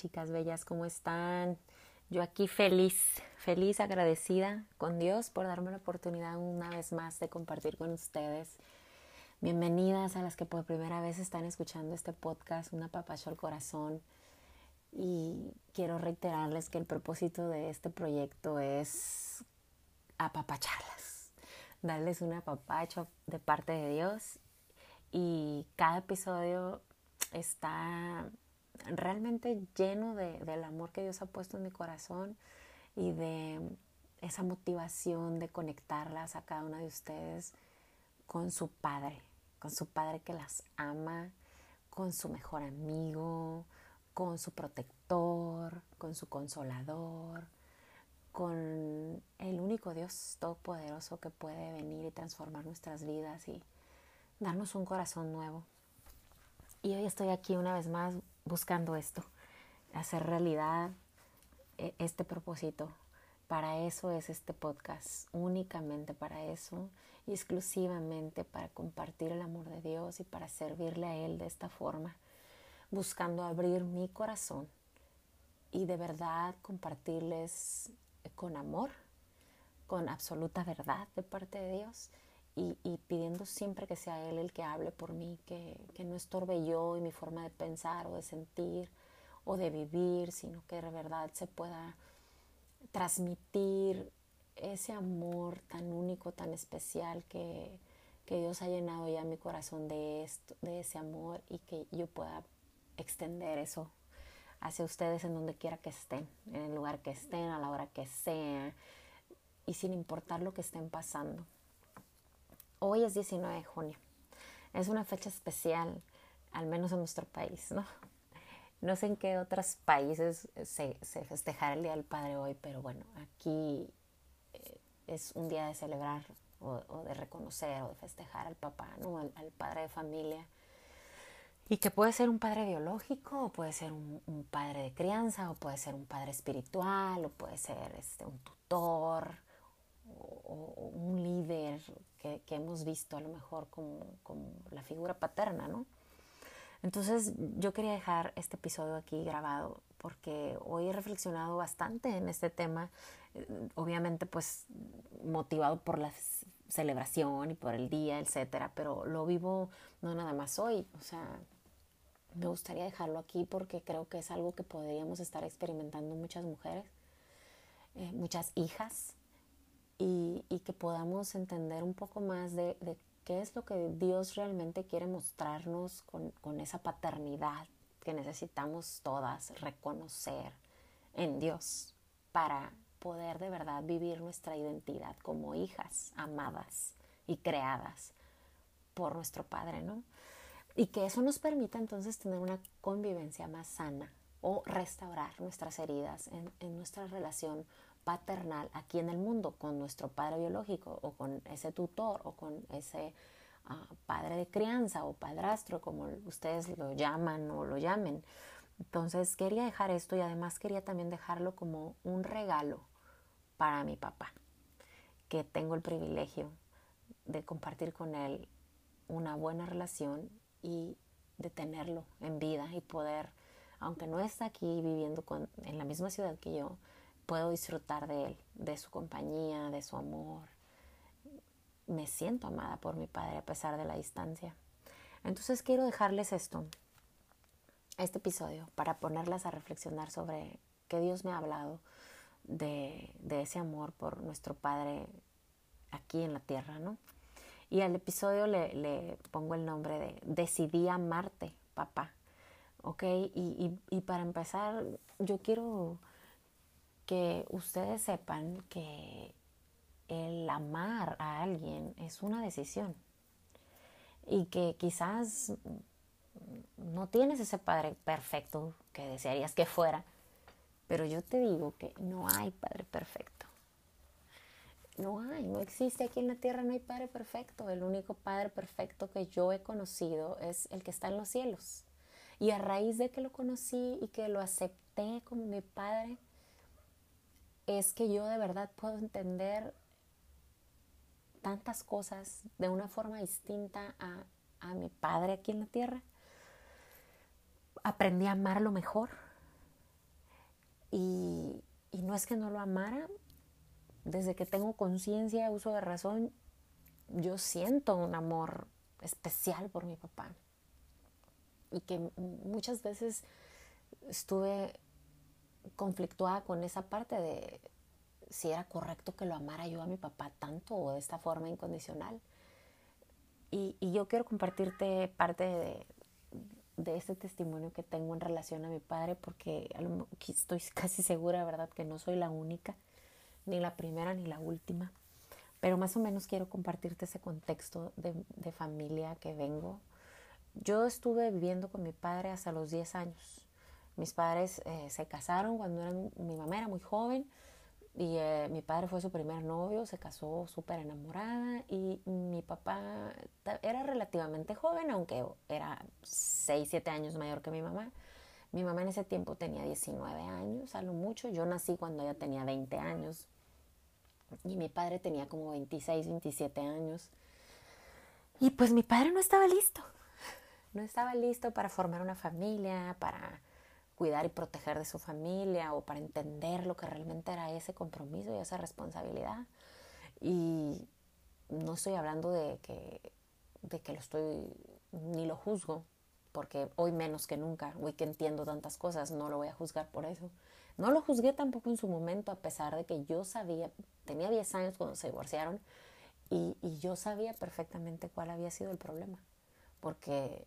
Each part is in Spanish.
chicas bellas, ¿cómo están? Yo aquí feliz, feliz, agradecida con Dios por darme la oportunidad una vez más de compartir con ustedes. Bienvenidas a las que por primera vez están escuchando este podcast, una papacho al corazón. Y quiero reiterarles que el propósito de este proyecto es apapacharlas, darles un apapacho de parte de Dios. Y cada episodio está realmente lleno de, del amor que Dios ha puesto en mi corazón y de esa motivación de conectarlas a cada una de ustedes con su padre, con su padre que las ama, con su mejor amigo, con su protector, con su consolador, con el único Dios todopoderoso que puede venir y transformar nuestras vidas y darnos un corazón nuevo. Y hoy estoy aquí una vez más buscando esto, hacer realidad e, este propósito. Para eso es este podcast, únicamente para eso y exclusivamente para compartir el amor de Dios y para servirle a Él de esta forma, buscando abrir mi corazón y de verdad compartirles con amor, con absoluta verdad de parte de Dios y, pidiendo siempre que sea Él el que hable por mí, que, que, no estorbe yo y mi forma de pensar o de sentir o de vivir, sino que de verdad se pueda transmitir ese amor tan único, tan especial que, que Dios ha llenado ya mi corazón de, esto, de ese amor y que yo pueda extender eso hacia ustedes en donde quiera que estén, en el lugar que estén, a la hora que sea y sin importar lo que estén pasando. Hoy es 19 de junio. Es una fecha especial, al menos en nuestro país, ¿no? No sé en qué otros países se, se festejará el Día del Padre hoy, pero bueno, aquí eh, es un día de celebrar o, de reconocer o de festejar al papá, ¿no? Al, padre de familia. Y que puede ser un padre biológico, o puede ser un, un, padre de crianza, o puede ser un padre espiritual, o puede ser este, un tutor, o, un líder que, hemos visto a lo mejor como, la figura paterna, ¿no? Entonces yo quería dejar este episodio aquí grabado porque hoy he reflexionado bastante en este tema, eh, obviamente pues motivado por la celebración y por el día, etcétera, pero lo vivo no nada más hoy, o sea, me gustaría dejarlo aquí porque creo que es algo que podríamos estar experimentando muchas mujeres, eh, muchas hijas, y, que podamos entender un poco más de, qué es lo que Dios realmente quiere mostrarnos con, con esa paternidad que necesitamos todas reconocer en Dios para poder de verdad vivir nuestra identidad como hijas amadas y creadas por nuestro Padre, ¿no? Y que eso nos permita entonces tener una convivencia más sana o restaurar nuestras heridas en, en nuestra relación paternal aquí en el mundo con nuestro padre biológico o con ese tutor o con ese ah, padre de crianza o padrastro, como ustedes lo llaman o lo llamen. Entonces quería dejar esto y además quería también dejarlo como un regalo para mi papá, que tengo el privilegio de compartir con él una buena relación y de tenerlo en vida y poder, aunque no está aquí viviendo en la misma ciudad que yo, puedo disfrutar de él, de su compañía, de su amor. Me siento amada por mi padre a pesar de la distancia. Entonces quiero dejarles esto, este episodio, para ponerlas a reflexionar sobre qué Dios me ha hablado de, ese amor por nuestro Padre aquí en la tierra, ¿no? Y al episodio le, le pongo el nombre de Decidí amarte, papá. ¿Ok? Y, y para empezar, yo quiero que ustedes sepan que el amar a alguien es una decisión y que quizás no tienes ese padre perfecto que desearías que fuera, pero yo te digo que no hay padre perfecto. No hay, no existe aquí en la tierra, no hay padre perfecto. El único padre perfecto que yo he conocido es el que está en los cielos. Y a raíz de que lo conocí y que lo acepté como mi padre, es que yo de verdad puedo entender tantas cosas de una forma distinta a, mi padre aquí en la tierra. aprendí a amarlo mejor. Y, y no es que no lo amara, desde que tengo conciencia, uso de razón, yo siento un amor especial por mi papá. Y que muchas veces estuve conflictuada con esa parte de si era correcto que lo amara yo a mi papá tanto o de esta forma incondicional. Y, yo quiero compartirte parte de, de este testimonio que tengo en relación a mi padre porque estoy casi segura, ¿verdad?, que no soy la única, ni la primera ni la última. Pero más o menos quiero compartirte ese contexto de, de familia que vengo. Yo estuve viviendo con mi padre hasta los 10 años. Mis padres eh, se casaron cuando eran, mi mamá era muy joven y eh, mi padre fue su primer novio, se casó súper enamorada y mi papá era relativamente joven, aunque era 6, 7 años mayor que mi mamá. Mi mamá en ese tiempo tenía 19 años, a mucho. Yo nací cuando ella tenía 20 años y mi padre tenía como 26, 27 años. Y pues mi padre no estaba listo. No estaba listo para formar una familia, para cuidar y proteger de su familia o para entender lo que realmente era ese compromiso y esa responsabilidad. Y no estoy hablando de que, de que lo estoy, ni lo juzgo, porque hoy menos que nunca, hoy que entiendo tantas cosas, no lo voy a juzgar por eso. No lo juzgué tampoco en su momento, a pesar de que yo sabía, tenía 10 años cuando se divorciaron, y, y yo sabía perfectamente cuál había sido el problema, porque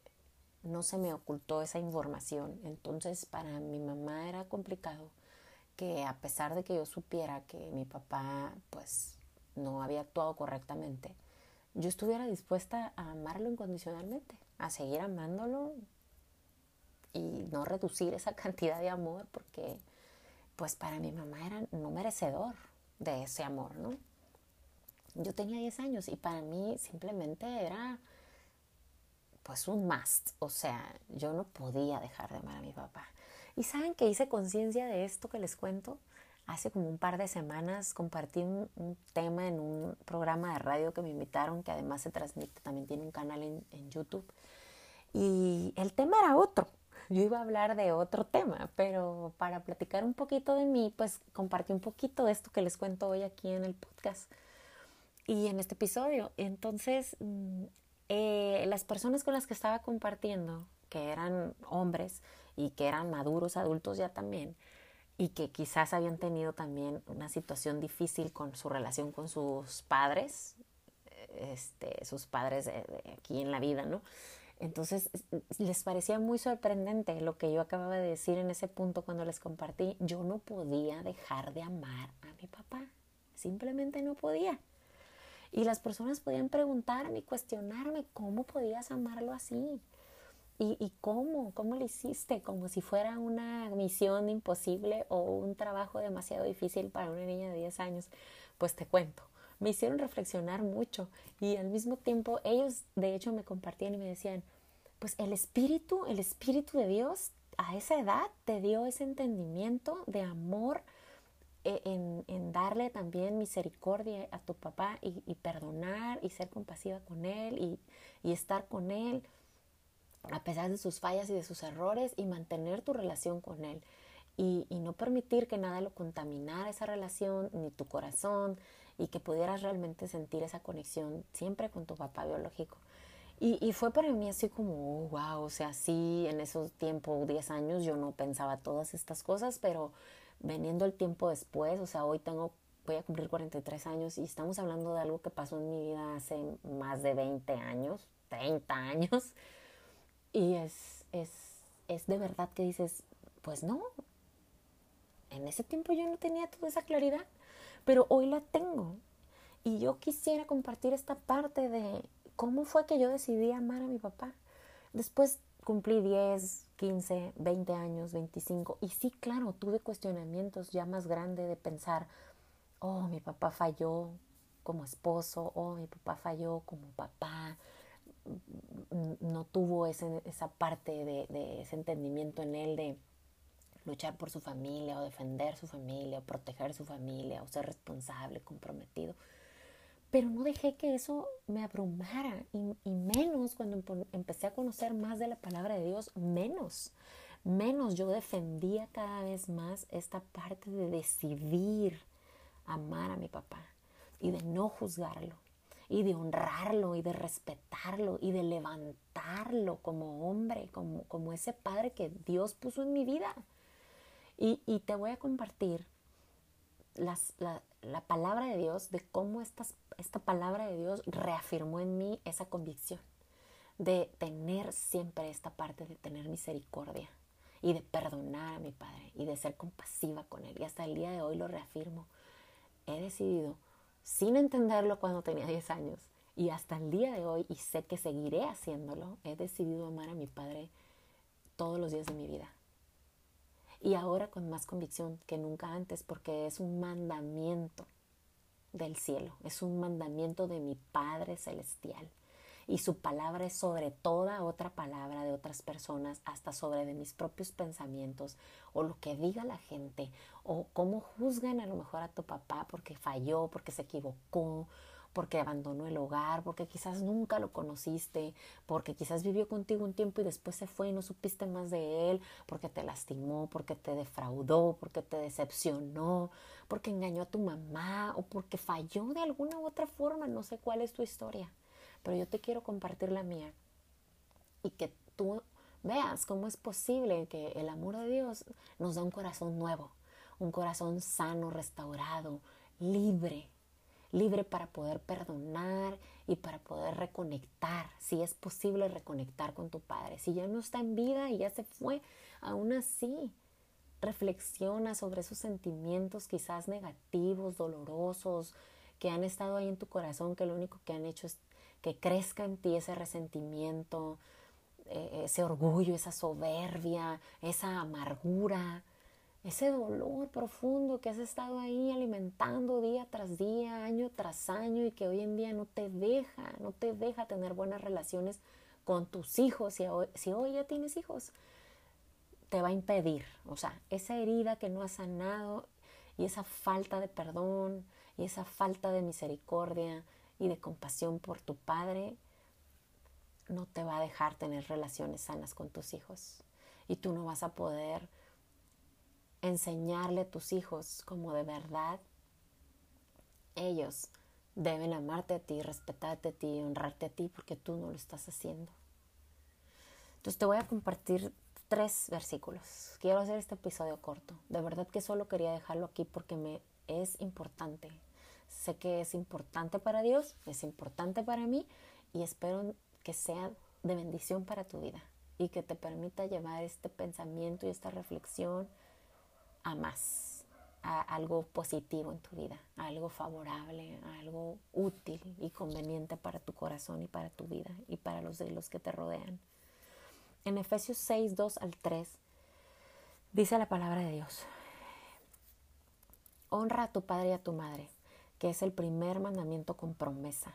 no se me ocultó esa información. Entonces para mi mamá era complicado que a pesar de que yo supiera que mi papá pues no había actuado correctamente, yo estuviera dispuesta a amarlo incondicionalmente, a seguir amándolo y no reducir esa cantidad de amor porque pues para mi mamá era no merecedor de ese amor, ¿no? Yo tenía 10 años y para mí simplemente era pues un must. O sea, yo no podía dejar de amar a mi papá. Y saben que hice conciencia de esto que les cuento. Hace como un par de semanas compartí un, tema en un programa de radio que me invitaron, que además se transmite, también tiene un canal en, en YouTube. Y el tema era otro. Yo iba a hablar de otro tema, pero para platicar un poquito de mí, pues compartí un poquito de esto que les cuento hoy aquí en el podcast y en este episodio. Entonces, mm, eh, las personas con las que estaba compartiendo, que eran hombres y que eran maduros adultos ya también, y que quizás habían tenido también una situación difícil con su relación con sus padres, este, sus padres aquí en la vida, ¿no? Entonces les parecía muy sorprendente lo que yo acababa de decir en ese punto cuando les compartí. Yo no podía dejar de amar a mi papá, simplemente no podía. Y las personas podían preguntarme y cuestionarme cómo podías amarlo así. ¿Y, ¿Y, cómo? ¿Cómo lo hiciste? Como si fuera una misión imposible o un trabajo demasiado difícil para una niña de 10 años. Pues te cuento. Me hicieron reflexionar mucho y al mismo tiempo ellos de hecho me compartían y me decían, pues el espíritu, el espíritu de Dios a esa edad te dio ese entendimiento de amor e, en, darle también misericordia a tu papá y, perdonar y ser compasiva con él y, estar con él a pesar de sus fallas y de sus errores y mantener tu relación con él y, no permitir que nada lo contaminara esa relación ni tu corazón y que pudieras realmente sentir esa conexión siempre con tu papá biológico. Y, fue para mí así como, wow, o sea, sí, en esos tiempos, 10 años, yo no pensaba todas estas cosas, pero veniendo el tiempo después, o sea, hoy tengo, voy a cumplir 43 años y estamos hablando de algo que pasó en mi vida hace más de 20 años, 30 años, y es, es, es de verdad que dices, pues no, en ese tiempo yo no tenía toda esa claridad, pero hoy la tengo. Y yo quisiera compartir esta parte de cómo fue que yo decidí amar a mi papá. Después cumplí 10, 15, 20 años, 25 y sí, claro, tuve cuestionamientos ya más grandes de pensar, oh, mi papá falló como esposo, oh, mi papá falló como papá, no tuvo ese, esa parte de, de ese entendimiento en él de luchar por su familia o defender su familia o proteger su familia o ser responsable, comprometido. Pero no dejé que eso me abrumara y, menos cuando empecé a conocer más de la palabra de Dios, menos menos yo defendía cada vez más esta parte de decidir amar a mi papá y de no juzgarlo y de honrarlo y de respetarlo y de levantarlo como hombre, como, como ese padre que Dios puso en mi vida. Y, te voy a compartir las, la, la, palabra de Dios, de cómo estas, esta palabra de Dios reafirmó en mí esa convicción de tener siempre esta parte de tener misericordia y de perdonar a mi padre y de ser compasiva con él. Y hasta el día de hoy lo reafirmo. He decidido sin entenderlo cuando tenía 10 años y hasta el día de hoy, y sé que seguiré haciéndolo, he decidido amar a mi Padre todos los días de mi vida. Y ahora con más convicción que nunca antes, porque es un mandamiento del cielo, es un mandamiento de mi Padre Celestial. Y su palabra es sobre toda otra palabra de otras personas, hasta sobre de mis propios pensamientos o lo que diga la gente o cómo juzgan a lo mejor a tu papá porque falló, porque se equivocó, porque abandonó el hogar, porque quizás nunca lo conociste, porque quizás vivió contigo un tiempo y después se fue y no supiste más de él, porque te lastimó, porque te defraudó, porque te decepcionó, porque engañó a tu mamá o porque falló de alguna u otra forma, no sé cuál es tu historia. Pero yo te quiero compartir la mía y que tú veas cómo es posible que el amor de Dios nos da un corazón nuevo, un corazón sano, restaurado, libre, libre para poder perdonar y para poder reconectar, si es posible reconectar con tu Padre. Si ya no está en vida y ya se fue, aún así, reflexiona sobre esos sentimientos quizás negativos, dolorosos, que han estado ahí en tu corazón, que lo único que han hecho es que crezca en ti ese resentimiento, eh, ese orgullo, esa soberbia, esa amargura, ese dolor profundo que has estado ahí alimentando día tras día, año tras año y que hoy en día no te deja, no te deja tener buenas relaciones con tus hijos. Si hoy, ya tienes hijos, te va a impedir. O sea, esa herida que no has sanado y esa falta de perdón y esa falta de misericordia y de compasión por tu padre, no te va a dejar tener relaciones sanas con tus hijos. Y tú no vas a poder enseñarle a tus hijos como de verdad ellos deben amarte a ti, respetarte a ti, honrarte a ti, porque tú no lo estás haciendo. Entonces te voy a compartir tres versículos. Quiero hacer este episodio corto. De verdad que solo quería dejarlo aquí porque me es importante sé que es importante para Dios, es importante para mí y espero que sea de bendición para tu vida y que te permita llevar este pensamiento y esta reflexión a más, a algo positivo en tu vida, a algo favorable, a algo útil y conveniente para tu corazón y para tu vida y para los de los que te rodean. En Efesios 6, 2 al 3 dice la palabra de Dios, honra a tu padre y a tu madre que es el primer mandamiento con promesa,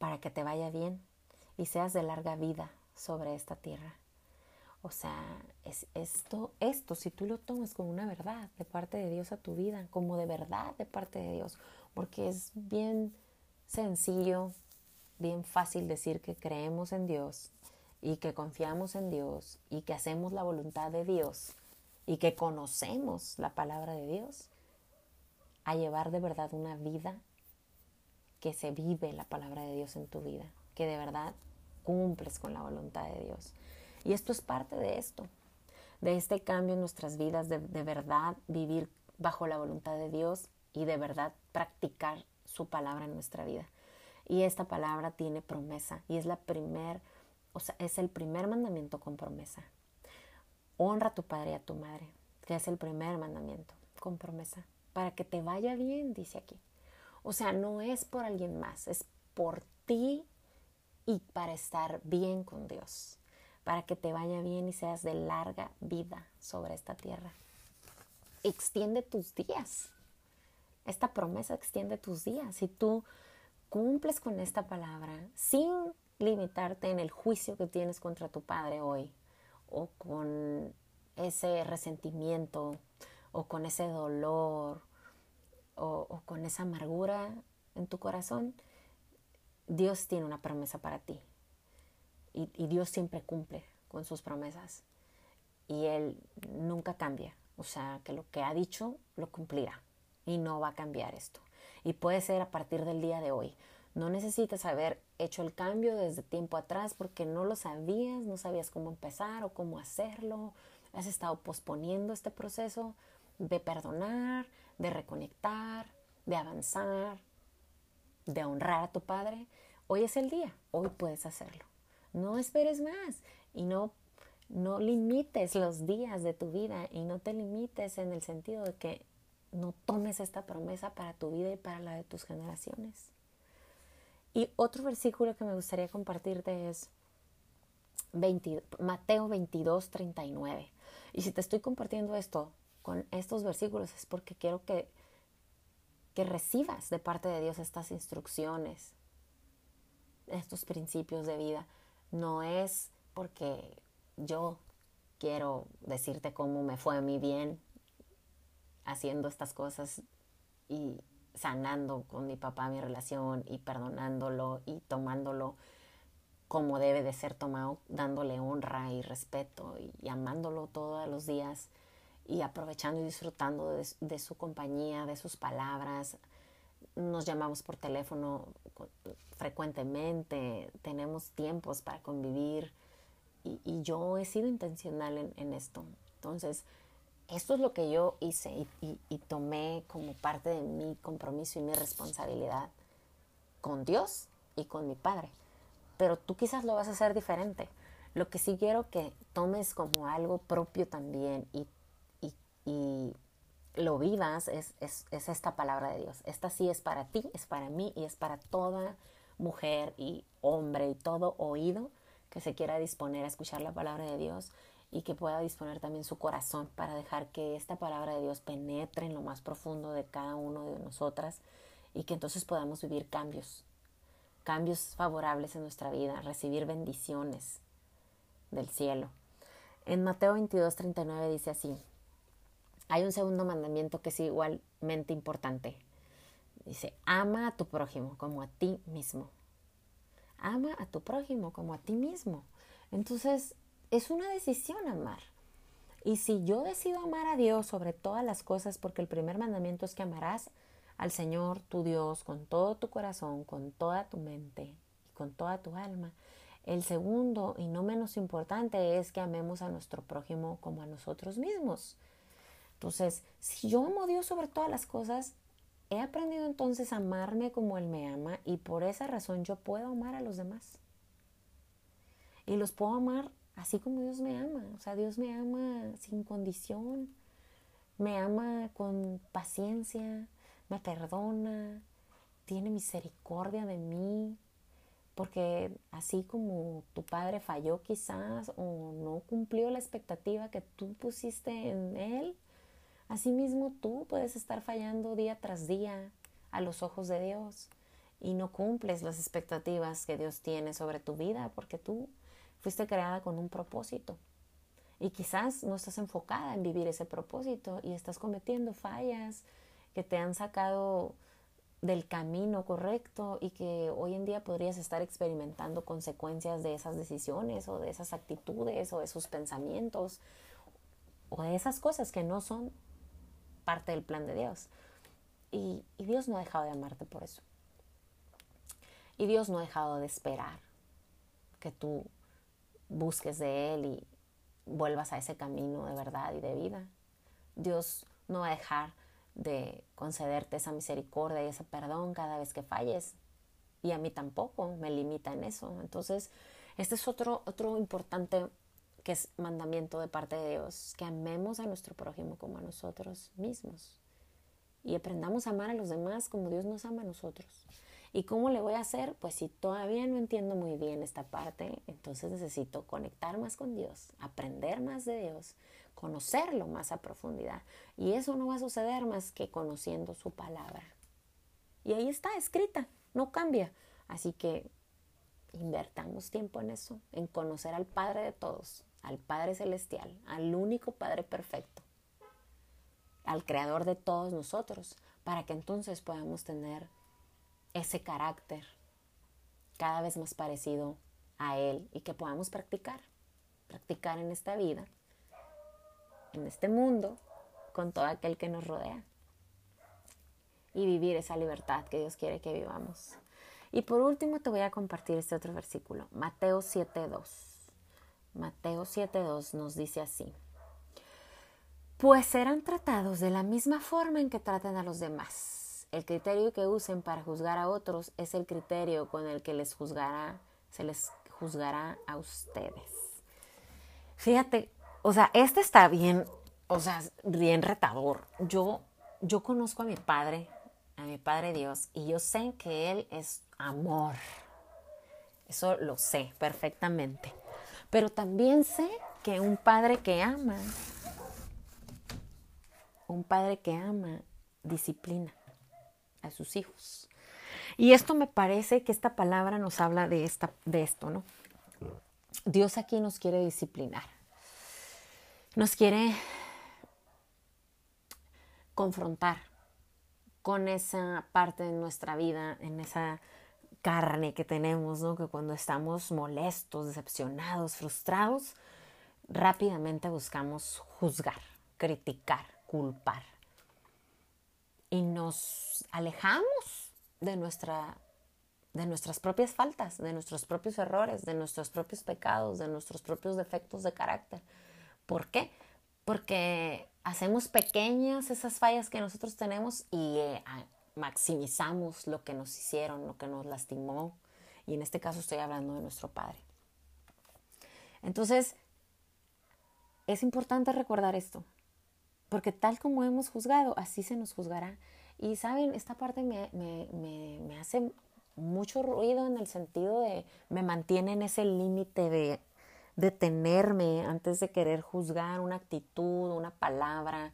para que te vaya bien y seas de larga vida sobre esta tierra. O sea, es esto, esto, si tú lo tomas como una verdad de parte de Dios a tu vida, como de verdad de parte de Dios, porque es bien sencillo, bien fácil decir que creemos en Dios y que confiamos en Dios y que hacemos la voluntad de Dios y que conocemos la palabra de Dios a llevar de verdad una vida que se vive la palabra de Dios en tu vida, que de verdad cumples con la voluntad de Dios. Y esto es parte de esto, de este cambio en nuestras vidas, de, verdad vivir bajo la voluntad de Dios y de verdad practicar su palabra en nuestra vida. Y esta palabra tiene promesa y es la primer, o sea, es el primer mandamiento con promesa. Honra a tu padre y a tu madre, que es el primer mandamiento con promesa para que te vaya bien, dice aquí. O sea, no es por alguien más, es por ti y para estar bien con Dios, para que te vaya bien y seas de larga vida sobre esta tierra. Extiende tus días. Esta promesa extiende tus días. Si tú cumples con esta palabra sin limitarte en el juicio que tienes contra tu padre hoy o con ese resentimiento o con ese dolor o, con esa amargura, en tu corazón, Dios tiene una promesa para ti. Y, Dios siempre cumple con sus promesas. Y Él nunca cambia. O sea, que lo que ha dicho lo cumplirá. Y no va a cambiar esto. Y puede ser a partir del día de hoy. No necesitas haber hecho el cambio desde tiempo atrás porque no lo sabías, no sabías cómo empezar o cómo hacerlo. Has estado posponiendo este proceso de perdonar, de reconectar, de avanzar, de honrar a tu Padre. Hoy es el día, hoy puedes hacerlo. No esperes más y no, no limites los días de tu vida y no te limites en el sentido de que no tomes esta promesa para tu vida y para la de tus generaciones. Y otro versículo que me gustaría compartirte es Mateo 22, 39. Y si te estoy compartiendo esto con estos versículos es porque quiero que, que recibas de parte de Dios estas instrucciones, estos principios de vida. No es porque yo quiero decirte cómo me fue a mí bien haciendo estas cosas y sanando con mi papá mi relación y perdonándolo y tomándolo como debe de ser tomado, dándole honra y respeto y amándolo todos los días y aprovechando y disfrutando de, su compañía, de sus palabras. Nos llamamos por teléfono frecuentemente, tenemos tiempos para convivir y, yo he sido intencional en, en esto. Entonces, esto es lo que yo hice y, tomé como parte de mi compromiso y mi responsabilidad con Dios y con mi Padre. Pero tú quizás lo vas a hacer diferente. Lo que sí quiero que tomes como algo propio también y, lo vivas es, es, es esta palabra de Dios. Esta sí es para ti, es para mí y es para toda mujer y hombre y todo oído que se quiera disponer a escuchar la palabra de Dios y que pueda disponer también su corazón para dejar que esta palabra de Dios penetre en lo más profundo de cada uno de nosotras y que entonces podamos vivir cambios, cambios favorables en nuestra vida, recibir bendiciones del cielo. En Mateo 22, 39 dice así, hay un segundo mandamiento que es igualmente importante. Dice, ama a tu prójimo como a ti mismo. Ama a tu prójimo como a ti mismo. Entonces, es una decisión amar. Y si yo decido amar a Dios sobre todas las cosas, porque el primer mandamiento es que amarás al Señor tu Dios con todo tu corazón, con toda tu mente y con toda tu alma. El segundo y no menos importante es que amemos a nuestro prójimo como a nosotros mismos. Entonces, si yo amo a Dios sobre todas las cosas, he aprendido entonces a amarme como Él me ama y por esa razón yo puedo amar a los demás. Y los puedo amar así como Dios me ama. O sea, Dios me ama sin condición, me ama con paciencia, me perdona, tiene misericordia de mí, porque así como tu padre falló quizás o no cumplió la expectativa que tú pusiste en él, así mismo tú puedes estar fallando día tras día a los ojos de Dios y no cumples las expectativas que Dios tiene sobre tu vida porque tú Fuiste creada con un propósito. Y quizás no estás enfocada en vivir ese propósito y estás cometiendo fallas que te han sacado del camino correcto y que hoy en día podrías estar experimentando consecuencias de esas decisiones o de esas actitudes o de esos pensamientos o de esas cosas que no son parte del plan de Dios. Y, Dios no ha dejado de amarte por eso. Y Dios no ha dejado de esperar que tú busques de Él y vuelvas a ese camino de verdad y de vida. Dios no va a dejar de concederte esa misericordia y ese perdón cada vez que falles. Y a mí tampoco me limita en eso. Entonces, este es otro, otro importante que es mandamiento de parte de Dios, que amemos a nuestro prójimo como a nosotros mismos. Y aprendamos a amar a los demás como Dios nos ama a nosotros. ¿Y cómo le voy a hacer? Pues si todavía no entiendo muy bien esta parte, entonces necesito conectar más con Dios, aprender más de Dios, conocerlo más a profundidad. Y eso no va a suceder más que conociendo su palabra. Y ahí está, escrita, no cambia. Así que invertamos tiempo en eso, en conocer al Padre de todos, al Padre Celestial, al único Padre perfecto, al Creador de todos nosotros, para que entonces podamos tener ese carácter cada vez más parecido a Él y que podamos practicar, practicar en esta vida, en este mundo, con todo aquel que nos rodea y vivir esa libertad que Dios quiere que vivamos. Y por último te voy a compartir este otro versículo, Mateo 7.2. Mateo 7.2 nos dice así, pues serán tratados de la misma forma en que traten a los demás. El criterio que usen para juzgar a otros es el criterio con el que les juzgará, se les juzgará a ustedes. Fíjate, o sea, este está bien, o sea, bien retador. Yo, yo conozco a mi padre, a mi Padre Dios, y yo sé que Él es amor. Eso lo sé perfectamente. Pero también sé que un padre que ama, un padre que ama, disciplina a sus hijos. Y esto me parece que esta palabra nos habla de, esta, de esto, ¿no? Dios aquí nos quiere disciplinar. Nos quiere confrontar con esa parte de nuestra vida, en esa carne que tenemos, ¿no? Que cuando estamos molestos, decepcionados, frustrados, rápidamente buscamos juzgar, criticar, culpar. Y nos alejamos de, nuestra, de nuestras propias faltas, de nuestros propios errores, de nuestros propios pecados, de nuestros propios defectos de carácter. ¿Por qué? Porque hacemos pequeñas esas fallas que nosotros tenemos y eh, maximizamos lo que nos hicieron, lo que nos lastimó. Y en este caso estoy hablando de nuestro Padre. Entonces, es importante recordar esto, porque tal como hemos juzgado, así se nos juzgará. Y saben, esta parte me, me hace mucho ruido en el sentido de, me mantiene en ese límite de detenerme antes de querer juzgar una actitud, una palabra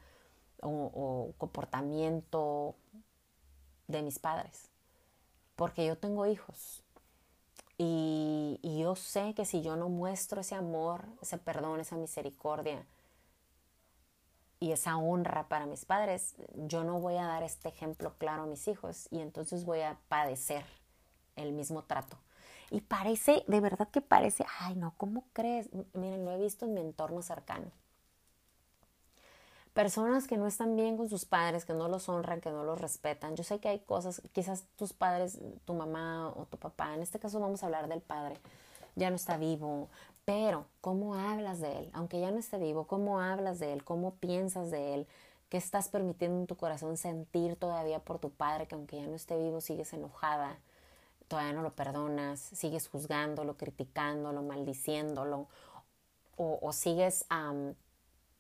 o, comportamiento de mis padres. Porque yo tengo hijos. Y, y, yo sé que si yo no muestro ese amor, ese perdón, esa misericordia y esa honra para mis padres, yo no voy a dar este ejemplo claro a mis hijos y entonces voy a padecer el mismo trato. Y parece, de verdad que parece, ay no, ¿cómo crees? Miren, lo he visto en mi entorno cercano. Personas que no están bien con sus padres, que no los honran, que no los respetan. Yo sé que hay cosas, quizás tus padres, tu mamá o tu papá, en este caso vamos a hablar del padre, ya no está vivo, pero ¿cómo hablas de él? Aunque ya no esté vivo, ¿cómo hablas de él? ¿Cómo piensas de él? ¿Qué estás permitiendo en tu corazón sentir todavía por tu padre que aunque ya no esté vivo sigues enojada? todavía no lo perdonas, sigues juzgándolo, criticándolo, maldiciéndolo, o, sigues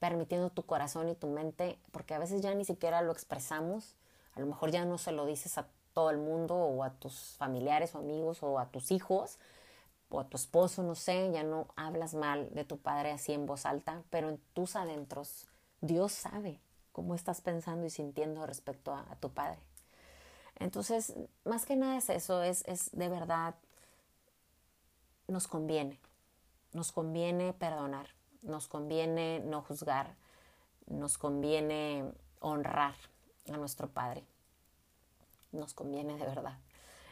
permitiendo tu corazón y tu mente, porque a veces ya ni siquiera lo expresamos, a lo mejor ya no se lo dices a todo el mundo o a tus familiares o amigos o a tus hijos o a tu esposo, no sé, ya no hablas mal de tu padre así en voz alta, pero en tus adentros Dios sabe cómo estás pensando y sintiendo respecto a tu padre. Entonces, más que nada es eso, es, es de verdad, nos conviene, nos conviene perdonar, nos conviene no juzgar, nos conviene honrar a nuestro Padre, nos conviene de verdad.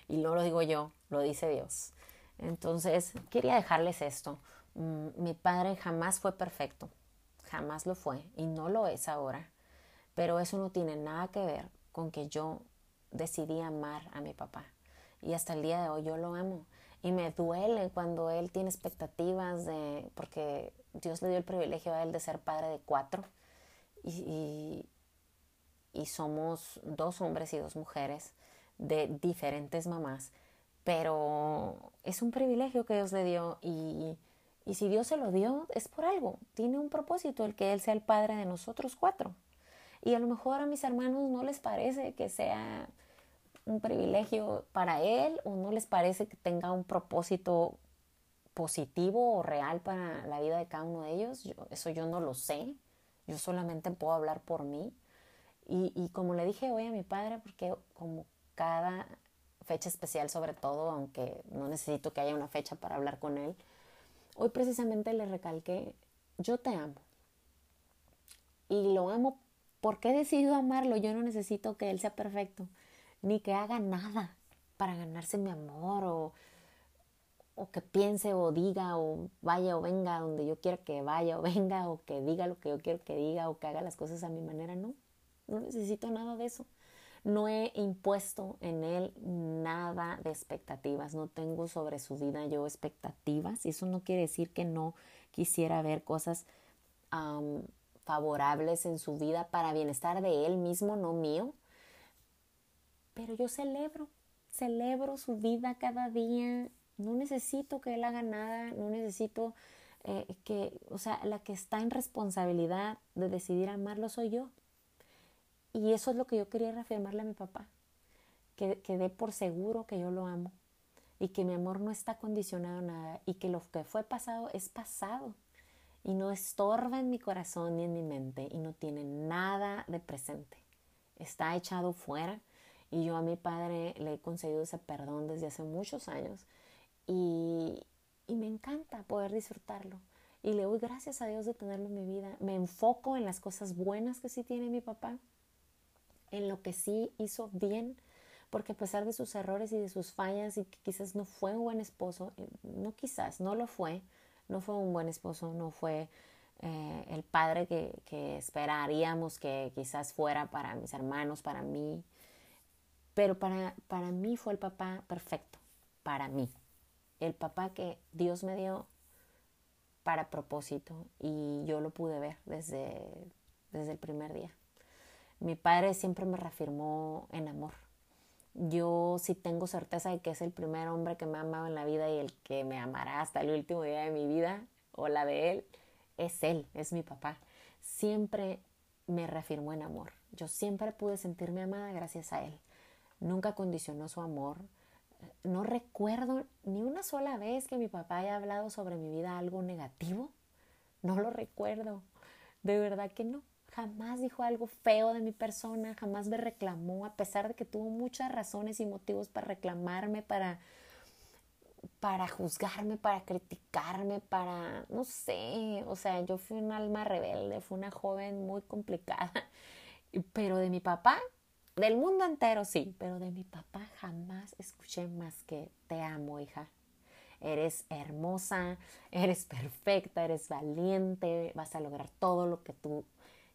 Y no lo digo yo, lo dice Dios. Entonces, quería dejarles esto. Mm, mi padre jamás fue perfecto, jamás lo fue y no lo es ahora, pero eso no tiene nada que ver con que yo decidí amar a mi papá. Y hasta el día de hoy yo lo amo. Y me duele cuando él tiene expectativas de, porque Dios le dio el privilegio a él de ser padre de cuatro. Y, y, somos dos hombres y dos mujeres de diferentes mamás. Pero es un privilegio que Dios le dio y, y si Dios se lo dio es por algo. Tiene un propósito el que Él sea el padre de nosotros cuatro. Y a lo mejor a mis hermanos no les parece que sea un privilegio para él o no les parece que tenga un propósito positivo o real para la vida de cada uno de ellos. eso yo no lo sé. Yo solamente puedo hablar por mí. Y, y como le dije hoy a mi padre, porque como cada fecha especial sobre todo, aunque no necesito que haya una fecha para hablar con él, hoy precisamente le recalqué, yo te amo. Y lo amo porque he decidido amarlo. Yo no necesito que él sea perfecto ni que haga nada para ganarse mi amor o, o que piense o diga o vaya o venga donde yo quiera que vaya o venga o que diga lo que yo quiero que diga o que haga las cosas a mi manera. No, no necesito nada de eso. No he impuesto en él nada de expectativas, no tengo sobre su vida yo expectativas y eso no quiere decir que no quisiera ver cosas favorables en su vida para bienestar de él mismo, no mío. Pero yo celebro, celebro su vida cada día. No necesito que él haga nada, no necesito eh, que, o sea, la que está en responsabilidad de decidir amarlo soy yo. Y eso es lo que yo quería reafirmarle a mi papá, que, que dé por seguro que yo lo amo y que mi amor no está condicionado a nada y que lo que fue pasado es pasado y no estorba en mi corazón ni en mi mente y no tiene nada de presente. Está echado fuera y yo a mi padre le he concedido ese perdón desde hace muchos años y, y me encanta poder disfrutarlo. Y le doy gracias a Dios de tenerlo en mi vida. Me enfoco en las cosas buenas que sí tiene mi papá, en lo que sí hizo bien, porque a pesar de sus errores y de sus fallas y que quizás no fue un buen esposo, eh, no quizás, no lo fue, no fue un buen esposo, no fue eh, el padre que, que, esperaríamos que quizás fuera para mis hermanos, para mí. Pero para, para mí fue el papá perfecto, para mí. El papá que Dios me dio para propósito y yo lo pude ver desde, desde el primer día. Mi padre siempre me reafirmó en amor. Yo sí tengo certeza de que es el primer hombre que me ha amado en la vida y el que me amará hasta el último día de mi vida o la de él. Es él, es mi papá. Siempre me reafirmó en amor. Yo siempre pude sentirme amada gracias a él. Nunca condicionó su amor. No recuerdo ni una sola vez que mi papá haya hablado sobre mi vida algo negativo. No lo recuerdo. De verdad que no jamás dijo algo feo de mi persona, jamás me reclamó, a pesar de que tuvo muchas razones y motivos para reclamarme, para, para juzgarme, para criticarme, para, no sé, o sea, yo fui un alma rebelde, fui una joven muy complicada, pero de mi papá, del mundo entero sí, pero de mi papá jamás escuché más que te amo, hija. Eres hermosa, eres perfecta, eres valiente, vas a lograr todo lo que tú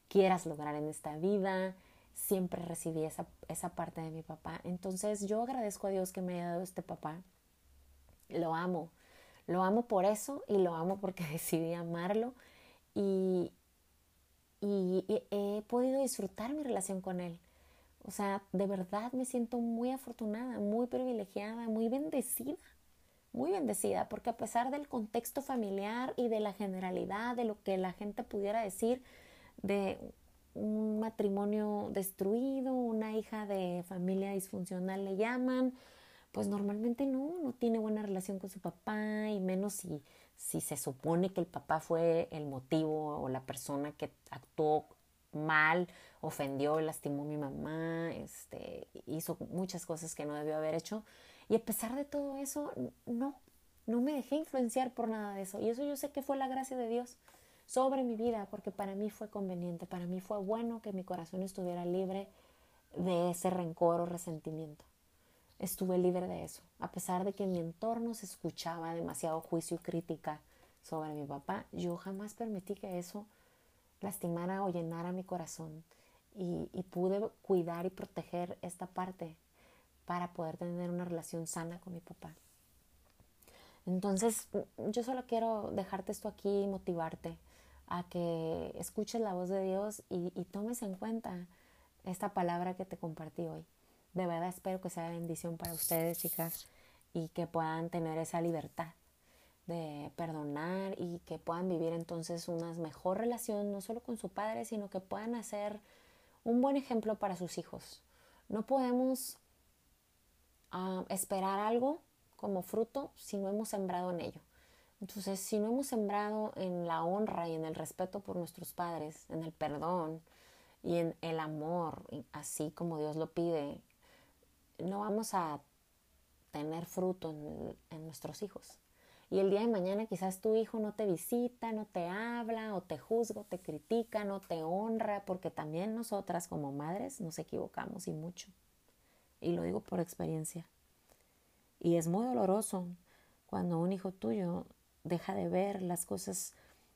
quieras lograr en esta vida. Siempre recibí esa, esa parte de mi papá. Entonces yo agradezco a Dios que me haya dado este papá. Lo amo. Lo amo por eso y lo amo porque decidí amarlo y, y, he podido disfrutar mi relación con él. O sea, de verdad me siento muy afortunada, muy privilegiada, muy bendecida, muy bendecida, porque a pesar del contexto familiar y de la generalidad de lo que la gente pudiera decir, de un matrimonio destruido, una hija de familia disfuncional le llaman, pues normalmente no, no tiene buena relación con su papá y menos si, si se supone que el papá fue el motivo o la persona que actuó mal, ofendió, lastimó a mi mamá, este, hizo muchas cosas que no debió haber hecho. Y a pesar de todo eso, no, no me dejé influenciar por nada de eso. Y eso yo sé que fue la gracia de Dios sobre mi vida, porque para mí fue conveniente, para mí fue bueno que mi corazón estuviera libre de ese rencor o resentimiento. Estuve libre de eso, a pesar de que en mi entorno se escuchaba demasiado juicio y crítica sobre mi papá, yo jamás permití que eso lastimara o llenara mi corazón y, y pude cuidar y proteger esta parte para poder tener una relación sana con mi papá. Entonces, yo solo quiero dejarte esto aquí y motivarte a que escuches la voz de Dios y, tomes en cuenta esta palabra que te compartí hoy. De verdad espero que sea bendición para ustedes, chicas, y que puedan tener esa libertad de perdonar y que puedan vivir entonces una mejor relación, no solo con su padre, sino que puedan hacer un buen ejemplo para sus hijos. No podemos ah, esperar algo como fruto si no hemos sembrado en ello. Entonces, si no hemos sembrado en la honra y en el respeto por nuestros padres, en el perdón y en el amor, así como Dios lo pide, no vamos a tener fruto en, nuestros hijos. Y el día de mañana quizás tu hijo no te visita, no te habla, o te juzga, o te critica, no te honra, porque también nosotras como madres nos equivocamos y mucho. Y lo digo por experiencia. Y es muy doloroso cuando un hijo tuyo deja de ver las cosas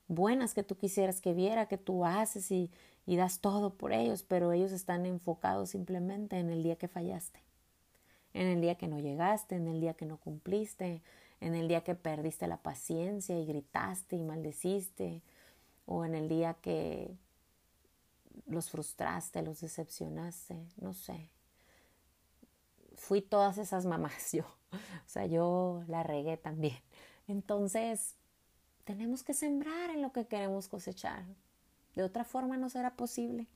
buenas que tú quisieras que viera, que tú haces y, y das todo por ellos, pero ellos están enfocados simplemente en el día que fallaste, en el día que no llegaste, en el día que no cumpliste, en el día que perdiste la paciencia y gritaste y maldeciste, o en el día que los frustraste, los decepcionaste, no sé. Fui todas esas mamás yo, o sea, yo la regué también. Entonces, tenemos que sembrar en lo que queremos cosechar. De otra forma no será posible.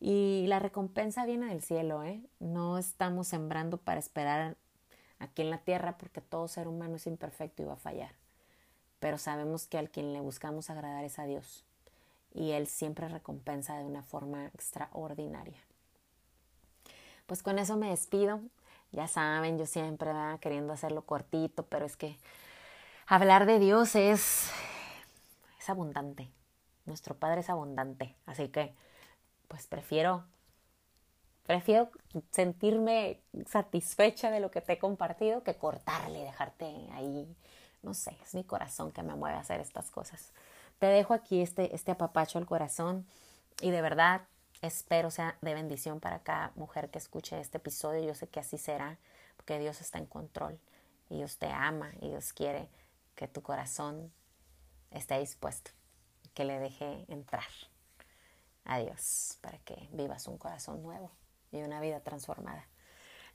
Y la recompensa viene del cielo, ¿eh? No estamos sembrando para esperar aquí en la tierra porque todo ser humano es imperfecto y va a fallar. Pero sabemos que al quien le buscamos agradar es a Dios. Y Él siempre recompensa de una forma extraordinaria. Pues con eso me despido. Ya saben, yo siempre queriendo hacerlo cortito, pero es que hablar de Dios es, es abundante. Nuestro Padre es abundante. Así que, pues prefiero, prefiero sentirme satisfecha de lo que te he compartido que cortarle y dejarte ahí. No sé, es mi corazón que me mueve a hacer estas cosas. Te dejo aquí este, este apapacho al corazón y de verdad espero sea de bendición para cada mujer que escuche este episodio. Yo sé que así será, porque Dios está en control y Dios te ama y Dios quiere que tu corazón esté dispuesto, que le deje entrar a Dios para que vivas un corazón nuevo y una vida transformada.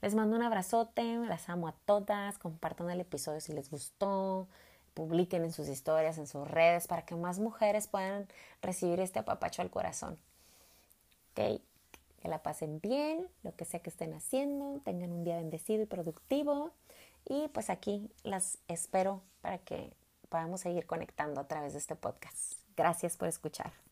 Les mando un abrazote, las amo a todas, compartan el episodio si les gustó, publiquen en sus historias, en sus redes, para que más mujeres puedan recibir este apapacho al corazón. Ok, que la pasen bien, lo que sea que estén haciendo, tengan un día bendecido y productivo. Y pues aquí las espero para que podamos seguir conectando a través de este podcast. Gracias por escuchar.